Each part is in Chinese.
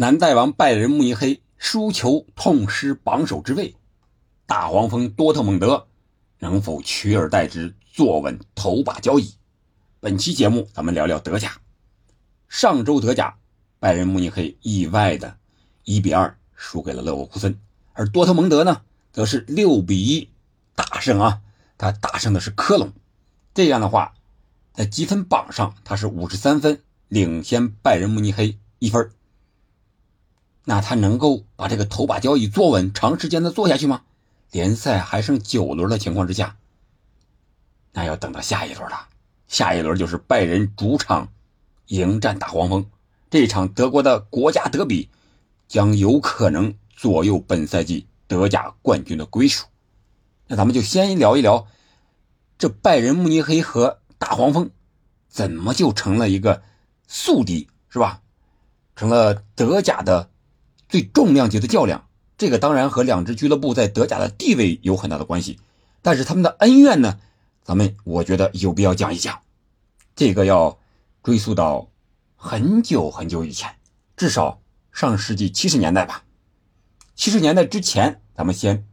南大王拜仁慕尼黑输球痛失榜首之位，大黄蜂多特蒙德能否取而代之，坐稳头把交椅？本期节目咱们聊聊德甲。上周德甲，拜仁慕尼黑意外的1比2输给了勒沃库森，而多特蒙德呢，则是6比1大胜啊，他大胜的是科隆。这样的话，在积分榜上他是53分，领先拜仁慕尼黑一分。那他能够把这个头把交椅坐稳，长时间的坐下去吗？联赛还剩九轮的情况之下，那要等到下一轮了。下一轮就是拜仁主场迎战大黄蜂，这场德国的国家德比将有可能左右本赛季德甲冠军的归属。那咱们就先聊一聊这拜仁慕尼黑和大黄蜂怎么就成了一个宿敌，是吧？成了德甲的。最重量级的较量，这个当然和两支俱乐部在德甲的地位有很大的关系，但是他们的恩怨呢，咱们我觉得有必要讲一讲。这个要追溯到很久很久以前，至少上世纪七十年代吧。七十年代之前，咱们先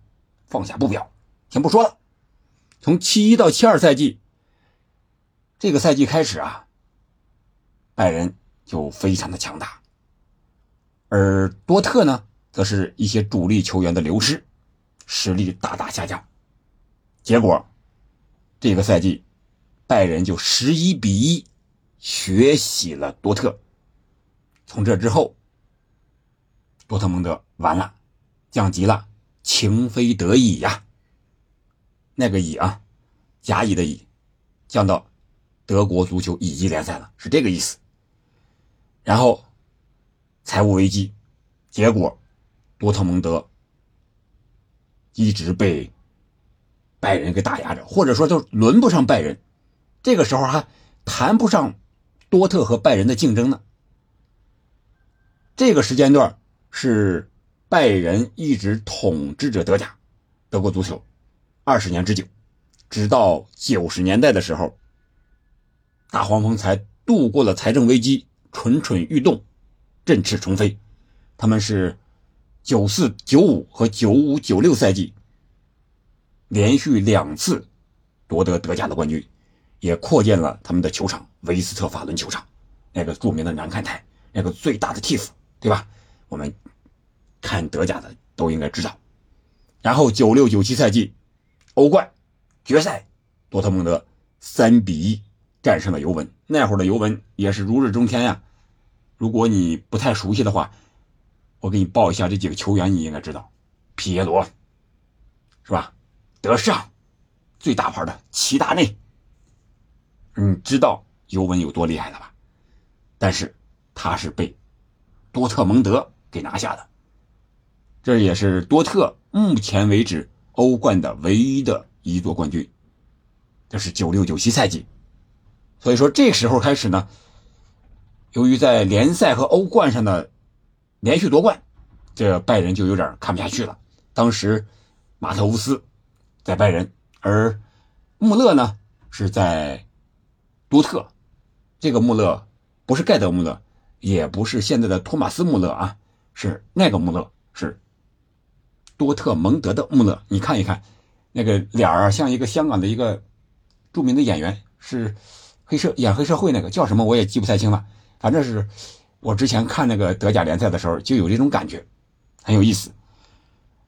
放下不表，先不说了。从七一到七二赛季，这个赛季开始啊，拜仁就非常的强大。而多特呢，则是一些主力球员的流失，实力大大下降。结果，这个赛季，拜仁就十一比一血洗了多特。从这之后，多特蒙德完了，降级了，情非得已呀。那个乙啊，甲乙的乙，降到德国足球乙级联赛了，是这个意思。然后。财务危机，结果多特蒙德一直被拜仁给打压着，或者说就轮不上拜仁。这个时候还谈不上多特和拜仁的竞争呢。这个时间段是拜仁一直统治着德甲、德国足球二十年之久，直到九十年代的时候，大黄蜂才度过了财政危机，蠢蠢欲动。振翅重飞，他们是九四九五和九五九六赛季连续两次夺得德甲的冠军，也扩建了他们的球场维斯特法伦球场，那个著名的南看台，那个最大的 TIF，对吧？我们看德甲的都应该知道。然后九六九七赛季欧冠决赛，多特蒙德三比一战胜了尤文，那会儿的尤文也是如日中天呀。如果你不太熟悉的话，我给你报一下这几个球员，你应该知道，皮耶罗，是吧？德尚，最大牌的齐达内，你知道尤文有多厉害了吧？但是他是被多特蒙德给拿下的，这也是多特目前为止欧冠的唯一的一座冠军，这是九六九七赛季，所以说这时候开始呢。由于在联赛和欧冠上的连续夺冠，这拜仁就有点看不下去了。当时马特乌斯在拜仁，而穆勒呢是在多特。这个穆勒不是盖德穆勒，也不是现在的托马斯穆勒啊，是那个穆勒，是多特蒙德的穆勒。你看一看那个脸儿啊，像一个香港的一个著名的演员，是黑社演黑社会那个叫什么，我也记不太清了。反正是，我之前看那个德甲联赛的时候就有这种感觉，很有意思。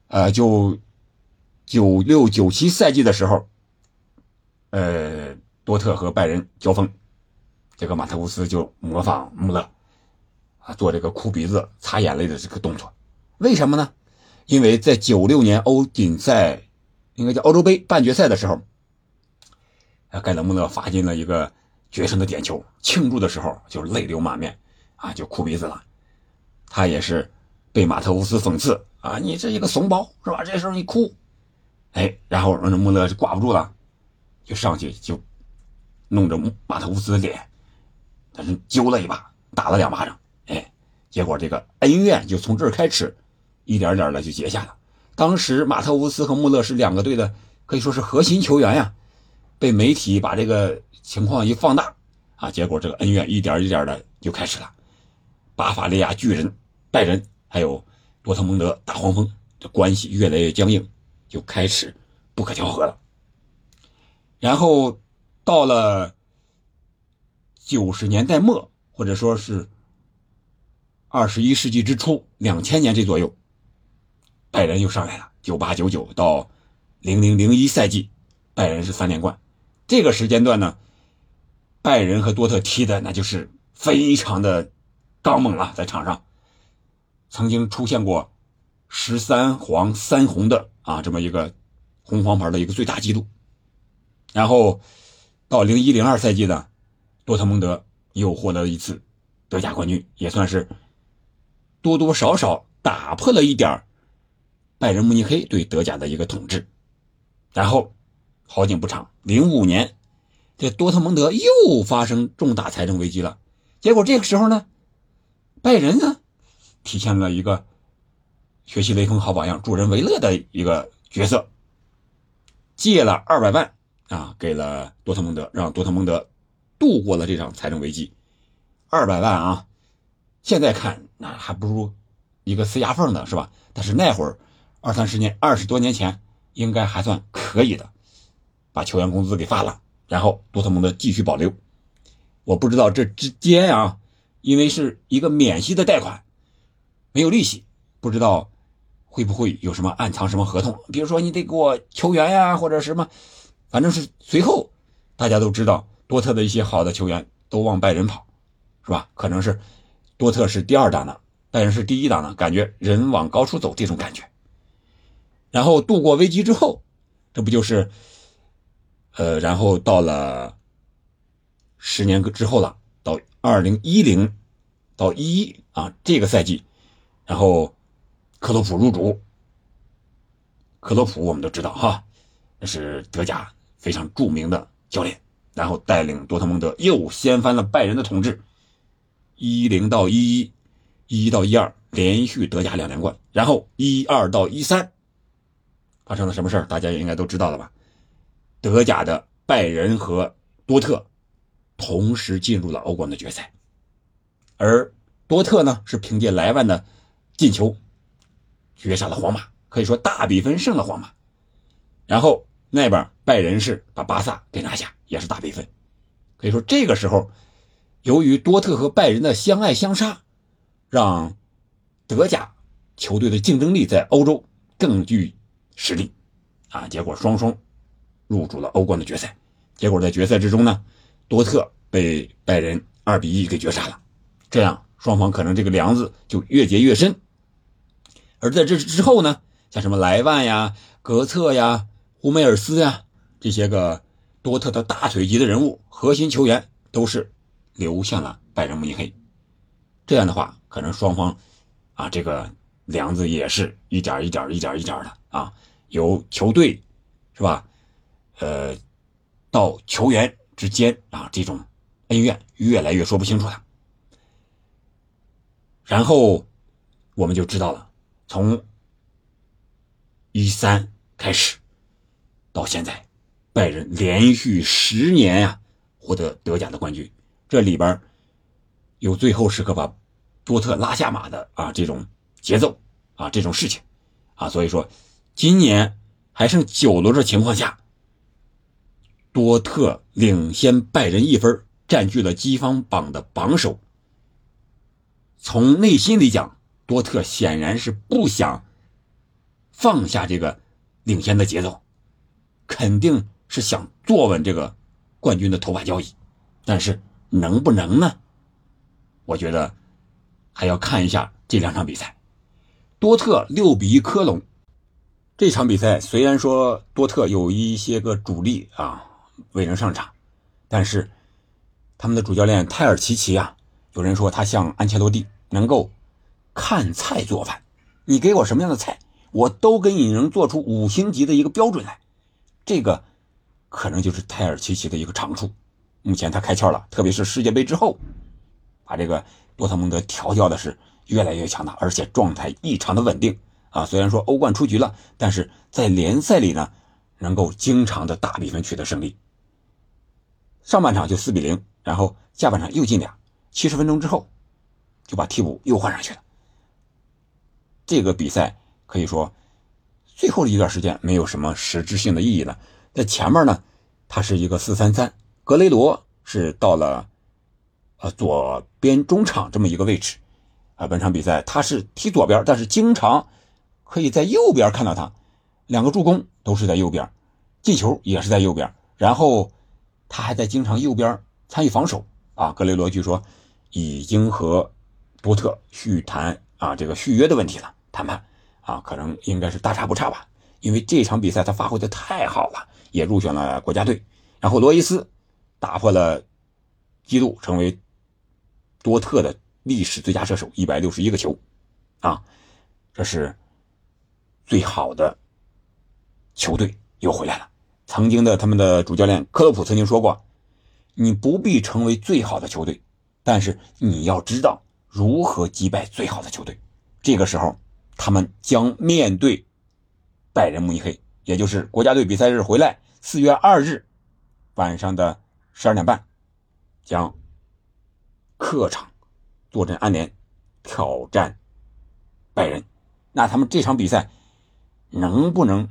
呃，就九六九七赛季的时候，呃，多特和拜仁交锋，这个马特乌斯就模仿穆勒啊，做这个哭鼻子、擦眼泪的这个动作。为什么呢？因为在九六年欧锦赛，应该叫欧洲杯半决赛的时候，盖勒穆勒罚进了一个。决胜的点球，庆祝的时候就泪流满面，啊，就哭鼻子了。他也是被马特乌斯讽刺啊，你这一个怂包是吧？这时候你哭，哎，然后让这穆勒就挂不住了，就上去就弄着马特乌斯的脸，他是揪了一把，打了两巴掌，哎，结果这个恩怨就从这儿开始，一点点的就结下了。当时马特乌斯和穆勒是两个队的，可以说是核心球员呀，被媒体把这个。情况一放大，啊，结果这个恩怨一点一点的就开始了。巴伐利亚巨人拜仁还有多特蒙德大黄蜂的关系越来越僵硬，就开始不可调和了。然后到了九十年代末，或者说是二十一世纪之初，两千年这左右，拜仁又上来了。九八九九到零零零一赛季，拜仁是三连冠。这个时间段呢，拜仁和多特踢的那就是非常的刚猛了，在场上曾经出现过十三黄三红的啊这么一个红黄牌的一个最大记录。然后到零一零二赛季呢，多特蒙德又获得了一次德甲冠军，也算是多多少少打破了一点拜仁慕尼黑对德甲的一个统治。然后。好景不长，零五年，这多特蒙德又发生重大财政危机了。结果这个时候呢，拜仁呢，体现了一个学习雷锋好榜样、助人为乐的一个角色，借了二百万啊，给了多特蒙德，让多特蒙德度过了这场财政危机。二百万啊，现在看那还不如一个塞牙缝的是吧？但是那会儿二三十年、二十多年前，应该还算可以的。把球员工资给发了，然后多特蒙德继续保留。我不知道这之间啊，因为是一个免息的贷款，没有利息，不知道会不会有什么暗藏什么合同。比如说你得给我球员呀，或者什么，反正是随后大家都知道，多特的一些好的球员都往拜仁跑，是吧？可能是多特是第二档的，拜仁是第一档的，感觉人往高处走这种感觉。然后度过危机之后，这不就是？呃，然后到了十年之后了，到二零一零到一一啊这个赛季，然后克洛普入主。克洛普我们都知道哈，那是德甲非常著名的教练，然后带领多特蒙德又掀翻了拜仁的统治。一零到一一，一一到一二连续德甲两连冠，然后一二到一三发生了什么事大家也应该都知道了吧？德甲的拜仁和多特同时进入了欧冠的决赛，而多特呢是凭借莱万的进球绝杀了皇马，可以说大比分胜了皇马。然后那边拜仁是把巴萨给拿下，也是大比分。可以说这个时候，由于多特和拜仁的相爱相杀，让德甲球队的竞争力在欧洲更具实力啊。结果双双。入主了欧冠的决赛，结果在决赛之中呢，多特被拜仁二比一给绝杀了，这样双方可能这个梁子就越结越深。而在这之后呢，像什么莱万呀、格策呀、胡梅尔斯呀这些个多特的大腿级的人物、核心球员都是流向了拜仁慕尼黑。这样的话，可能双方啊这个梁子也是一点一点、一点一点的啊，由球队是吧？呃，到球员之间啊，这种恩怨越来越说不清楚了。然后我们就知道了，从一三开始到现在，拜仁连续十年呀获得德甲的冠军，这里边有最后时刻把多特拉下马的啊这种节奏啊这种事情啊，所以说今年还剩九轮的情况下。多特领先拜仁一分，占据了积分榜的榜首。从内心里讲，多特显然是不想放下这个领先的节奏，肯定是想坐稳这个冠军的头把交椅。但是能不能呢？我觉得还要看一下这两场比赛。多特六比一科隆这场比赛，虽然说多特有一些个主力啊。未能上场，但是他们的主教练泰尔齐奇啊，有人说他像安切洛蒂，能够看菜做饭。你给我什么样的菜，我都给你能做出五星级的一个标准来。这个可能就是泰尔齐奇的一个长处。目前他开窍了，特别是世界杯之后，把这个多特蒙德调教的是越来越强大，而且状态异常的稳定啊。虽然说欧冠出局了，但是在联赛里呢，能够经常的大比分取得胜利。上半场就四比零，然后下半场又进俩，七十分钟之后就把替补又换上去了。这个比赛可以说最后的一段时间没有什么实质性的意义了。在前面呢，它是一个四三三，格雷罗是到了呃左边中场这么一个位置啊。本场比赛他是踢左边，但是经常可以在右边看到他，两个助攻都是在右边，进球也是在右边，然后他还在经常右边参与防守啊。格雷罗据说已经和波特续谈啊这个续约的问题了，谈判啊可能应该是大差不差吧，因为这场比赛他发挥的太好了。也入选了国家队，然后罗伊斯打破了纪录，成为多特的历史最佳射手，一百六十一个球，啊，这是最好的球队又回来了。曾经的他们的主教练克洛普曾经说过：“你不必成为最好的球队，但是你要知道如何击败最好的球队。”这个时候，他们将面对拜仁慕尼黑。也就是国家队比赛日回来，四月二日晚上的十二点半，将客场坐镇安联挑战拜仁。那他们这场比赛能不能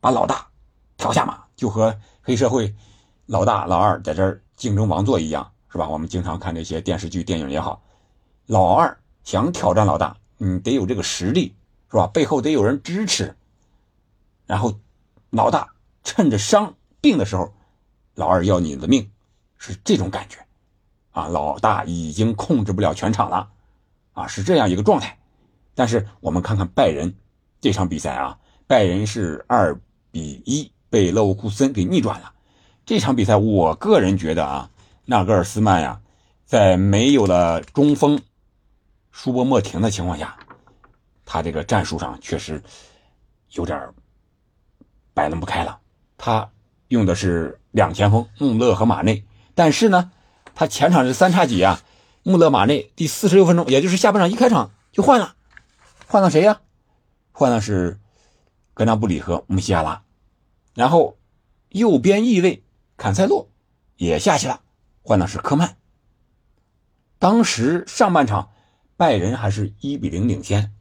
把老大挑下马？就和黑社会老大老二在这儿竞争王座一样，是吧？我们经常看这些电视剧、电影也好，老二想挑战老大，你得有这个实力，是吧？背后得有人支持。然后，老大趁着伤病的时候，老二要你的命，是这种感觉，啊，老大已经控制不了全场了，啊，是这样一个状态。但是我们看看拜仁这场比赛啊，拜仁是二比一被勒沃库森给逆转了。这场比赛，我个人觉得啊，纳格尔斯曼呀，在没有了中锋舒波莫廷的情况下，他这个战术上确实有点摆弄不开了，他用的是两前锋穆勒和马内，但是呢，他前场是三叉戟啊，穆勒、马内，第四十六分钟，也就是下半场一开场就换了，换了谁呀？换的是格纳布里和穆西亚拉，然后右边翼位坎塞洛也下去了，换的是科曼。当时上半场拜仁还是一比零领先，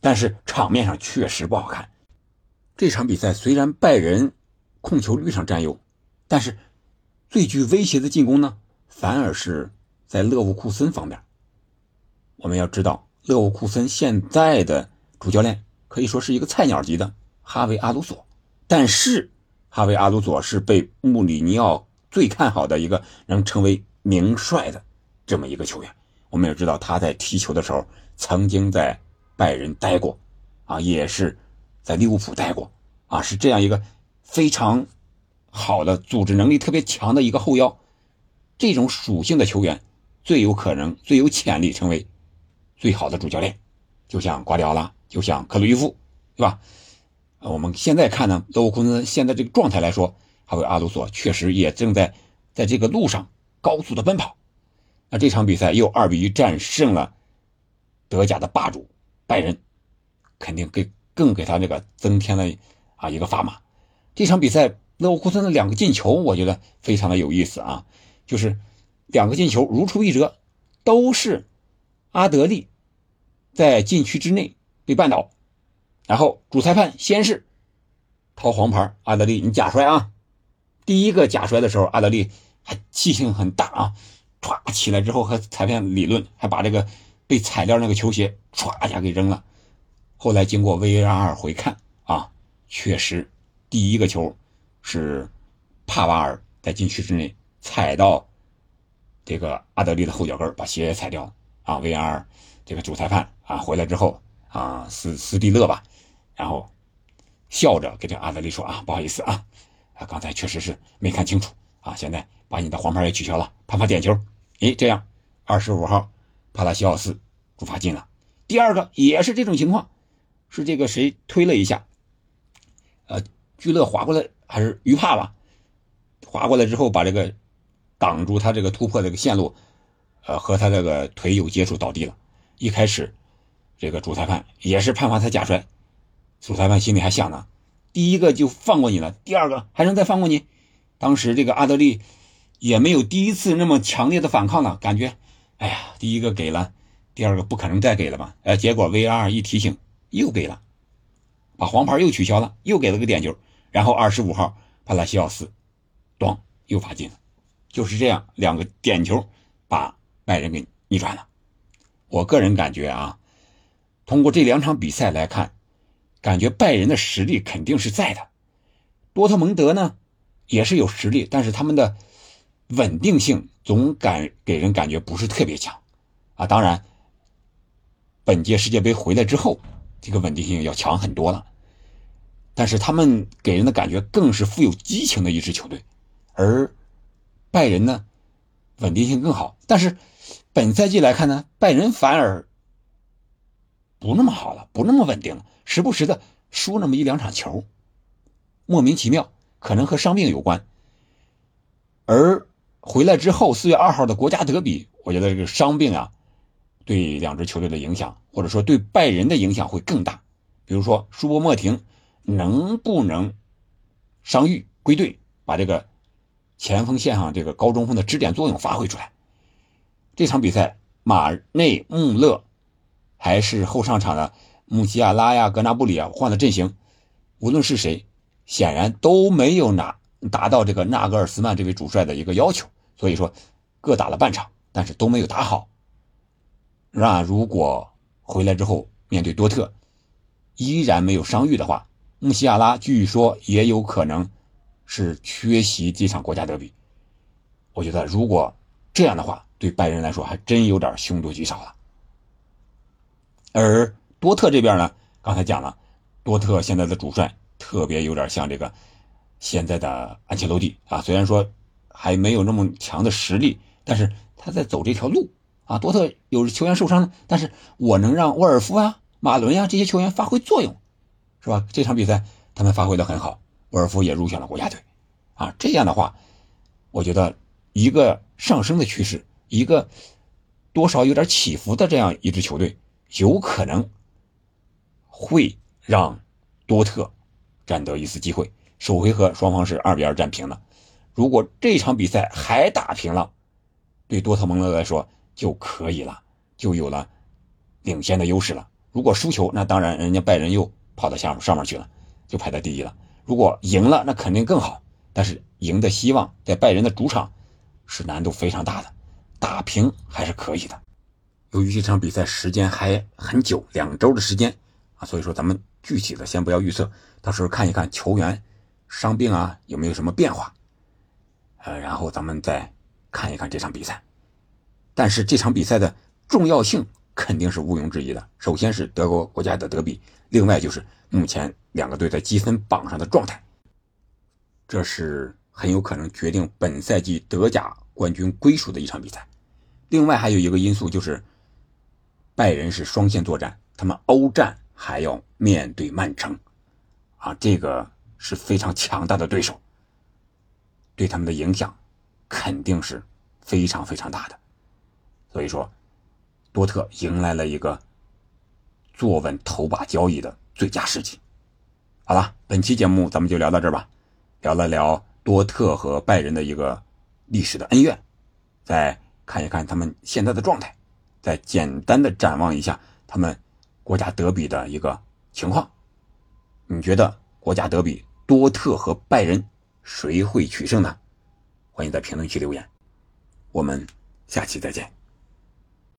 但是场面上确实不好看。这场比赛虽然拜仁控球率上占优，但是最具威胁的进攻呢，反而是在勒沃库森方面。我们要知道，勒沃库森现在的主教练可以说是一个菜鸟级的哈维阿鲁索，但是哈维阿鲁佐是被穆里尼奥最看好的一个能成为名帅的这么一个球员。我们也知道他在踢球的时候曾经在拜仁待过，啊，也是。在利物浦待过，啊，是这样一个非常好的组织能力特别强的一个后腰，这种属性的球员最有可能、最有潜力成为最好的主教练，就像瓜迪奥拉，就像克鲁伊夫，对吧？我们现在看呢，勒沃库森现在这个状态来说，还有阿鲁索确实也正在在这个路上高速的奔跑。那这场比赛又二比一战胜了德甲的霸主拜仁，肯定给。更给他这个增添了啊一个砝码。这场比赛勒沃库森的两个进球，我觉得非常的有意思啊，就是两个进球如出一辙，都是阿德利在禁区之内被绊倒，然后主裁判先是掏黄牌，阿德利你假摔啊！第一个假摔的时候，阿德利还气性很大啊，歘起来之后和裁判理论，还把这个被踩掉那个球鞋歘一下给扔了。后来经过 VAR 回看啊，确实第一个球是帕瓦尔在禁区之内踩到这个阿德利的后脚跟，把鞋踩掉了啊。VAR 这个主裁判啊回来之后啊，斯斯蒂勒吧，然后笑着给这阿德利说啊，不好意思啊，啊刚才确实是没看清楚啊，现在把你的黄牌也取消了，判罚点球。诶，这样二十五号帕拉西奥斯主罚进了，第二个也是这种情况。是这个谁推了一下，呃，居乐划过来还是于帕吧？划过来之后把这个挡住他这个突破这个线路，呃，和他这个腿有接触倒地了。一开始这个主裁判也是判罚他假摔，主裁判心里还想呢，第一个就放过你了，第二个还能再放过你？当时这个阿德利也没有第一次那么强烈的反抗了，感觉，哎呀，第一个给了，第二个不可能再给了吧？哎，结果 VR 一提醒又给了，把黄牌又取消了，又给了个点球，然后二十五号帕拉西奥斯，咣又罚进了，就是这样两个点球把拜仁给逆转了。我个人感觉啊，通过这两场比赛来看，感觉拜仁的实力肯定是在的，多特蒙德呢也是有实力，但是他们的稳定性总感给人感觉不是特别强啊。当然。本届世界杯回来之后，这个稳定性要强很多了。但是他们给人的感觉更是富有激情的一支球队，而拜仁呢，稳定性更好。但是本赛季来看呢，拜仁反而不那么好了，不那么稳定了，时不时的输那么一两场球，莫名其妙，可能和伤病有关。而回来之后，四月二号的国家德比，我觉得这个伤病啊。对两支球队的影响，或者说对拜仁的影响会更大。比如说，舒波莫廷能不能伤愈归队，把这个前锋线上这个高中锋的支点作用发挥出来？这场比赛，马内、穆勒还是后上场的穆西亚拉呀、格纳布里啊换了阵型，无论是谁，显然都没有拿达到这个纳格尔斯曼这位主帅的一个要求。所以说，各打了半场，但是都没有打好。那如果回来之后面对多特，依然没有伤愈的话，穆西亚拉据说也有可能是缺席这场国家德比。我觉得如果这样的话，对拜仁来说还真有点凶多吉少了。而多特这边呢，刚才讲了，多特现在的主帅特别有点像这个现在的安切洛蒂啊，虽然说还没有那么强的实力，但是他在走这条路。啊，多特有球员受伤了，但是我能让沃尔夫啊、马伦呀这些球员发挥作用，是吧？这场比赛他们发挥的很好，沃尔夫也入选了国家队，啊，这样的话，我觉得一个上升的趋势，一个多少有点起伏的这样一支球队，有可能会让多特占得一丝机会。首回合双方是二比二战平了，如果这场比赛还打平了，对多特蒙德来说。就可以了，就有了领先的优势了。如果输球，那当然人家拜仁又跑到下面上面去了，就排在第一了。如果赢了，那肯定更好。但是赢的希望在拜仁的主场是难度非常大的，打平还是可以的。由于这场比赛时间还很久，两周的时间所以说咱们具体的先不要预测，到时候看一看球员伤病啊有没有什么变化，呃，然后咱们再看一看这场比赛。但是这场比赛的重要性肯定是毋庸置疑的。首先是德国国家的德比，另外就是目前两个队在积分榜上的状态，这是很有可能决定本赛季德甲冠军归属的一场比赛。另外还有一个因素就是，拜仁是双线作战，他们欧战还要面对曼城，啊，这个是非常强大的对手，对他们的影响肯定是非常非常大的。所以说，多特迎来了一个坐稳头把交椅的最佳时机。好了，本期节目咱们就聊到这儿吧，聊了聊多特和拜仁的一个历史的恩怨，再看一看他们现在的状态，再简单的展望一下他们国家德比的一个情况。你觉得国家德比多特和拜仁谁会取胜呢？欢迎在评论区留言，我们下期再见。